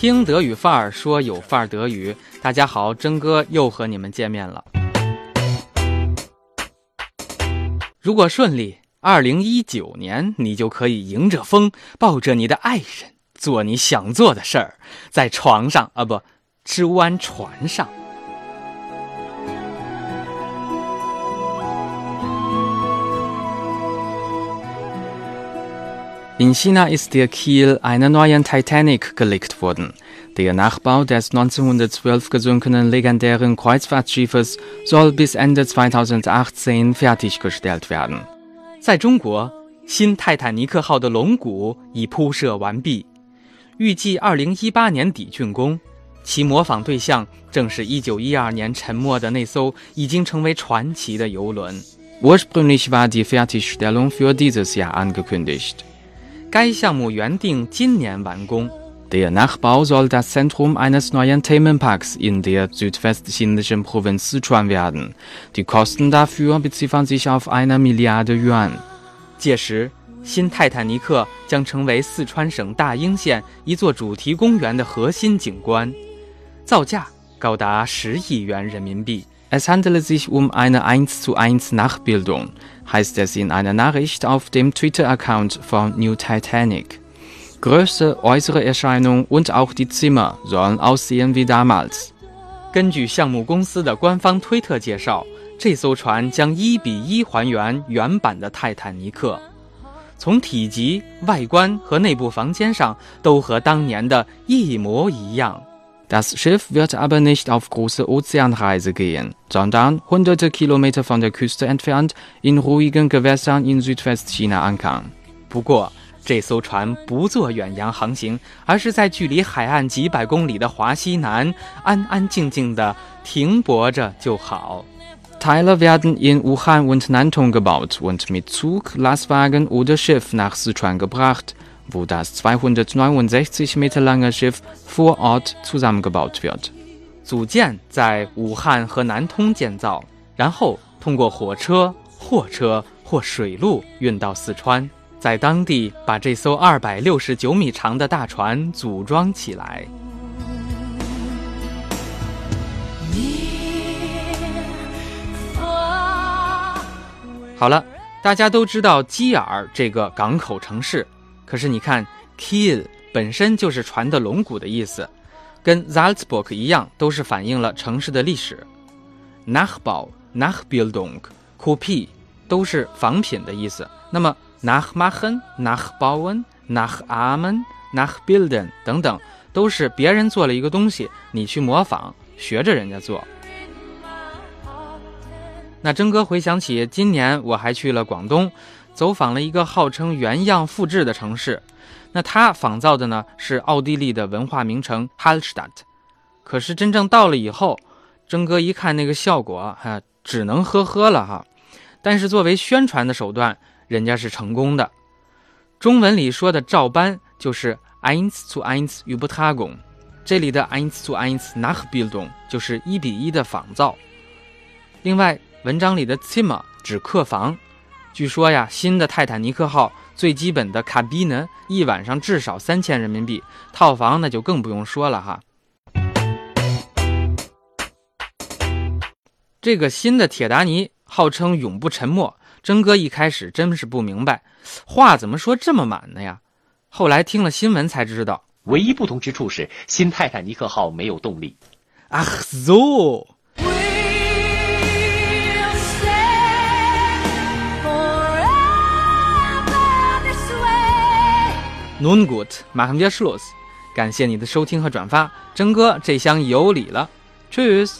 听德语范儿说有范儿德语，大家好，真哥又和你们见面了。如果顺利，二零一九年你就可以迎着风，抱着你的爱人，做你想做的事儿，在床上啊不，吃完船上。In China ist der Kiel einer neuen Titanic gelegt worden. Der Nachbau des 1912 gesunkenen legendären Kreuzfahrtschiffes soll bis Ende 2018 fertiggestellt werden. 在中国，新泰坦尼克号的龙骨已铺设完毕，预计2018年底竣工。其模仿对象正是1912年沉没的那艘已经成为传奇的游轮。Ursprünglich war die Fertigstellung für dieses Jahr angekündigt. 该项目原定今年完工。Der Nachbau soll das Zentrum eines neuen Themenparks in der südwestchinesischen Provinz Sichuan werden. Die Kosten dafür beziffern sich auf eine Milliarde Yuan. 届时，新泰坦尼克将成为四川省大英县一座主题公园的核心景观，造价高达十亿元人民币。Es handelt sich um eine 1 zu 1 Nachbildung, heißt es in einer Nachricht auf dem Twitter-Account von New Titanic. Größe, äußere Erscheinung und auch die Zimmer sollen aussehen wie damals. 根据项目公司的官方推特介绍，这艘船将一比一还原原版的泰坦尼克，从体积、外观和内部房间上都和当年的一模一样。 das Schiff wird aber nicht auf große Ozeanreise gehen, sondern hunderte Kilometer von der Küste entfernt in ruhigen Gewässern in Südwestchina ankern. 不过，这艘船不做远洋航行，而是在距离海岸几百公里的华西南安安静静地停泊着就好。Teile werden in Wuhan und Nantong gebaut und mit Zug, Lastwagen oder Schiff nach Sichuan gebracht Wo das 269 Meter lange Schiff vor Ort zusammengebaut wird. 组件在武汉和南通建造，然后通过火车、货车或水路运到四川，在当地把这艘269米长的大船组装起来。好了，大家都知道基尔这个港口城市。可是你看，Kiel 本身就是船的龙骨的意思，跟 Salzburg 一样，都是反映了城市的历史。Nachbau、Nachbildung、Kopie 都是仿品的意思。那么 Nachmachen、Nachbauen、Nachahmen、Nachbilden 等等，都是别人做了一个东西，你去模仿，学着人家做。那征哥回想起今年我还去了广东。走访了一个号称原样复制的城市，那他仿造的呢是奥地利的文化名城 h a l s t a d t。可是真正到了以后，征哥一看那个效果，哈，只能呵呵了哈。但是作为宣传的手段，人家是成功的。中文里说的照搬就是 eins zu eins Übertragung，这里的 eins zu eins Nachbildung 就是一比一的仿造。另外，文章里的 Zimmer 指客房。据说呀，新的泰坦尼克号最基本的卡宾呢，一晚上至少三千人民币，套房那就更不用说了哈。这个新的铁达尼号称永不沉没，真哥一开始真是不明白，话怎么说这么满呢呀？后来听了新闻才知道，唯一不同之处是新泰坦尼克号没有动力。啊，so。Nun gut, machen wir Schluss。感谢你的收听和转发，真哥这厢有礼了，cheers。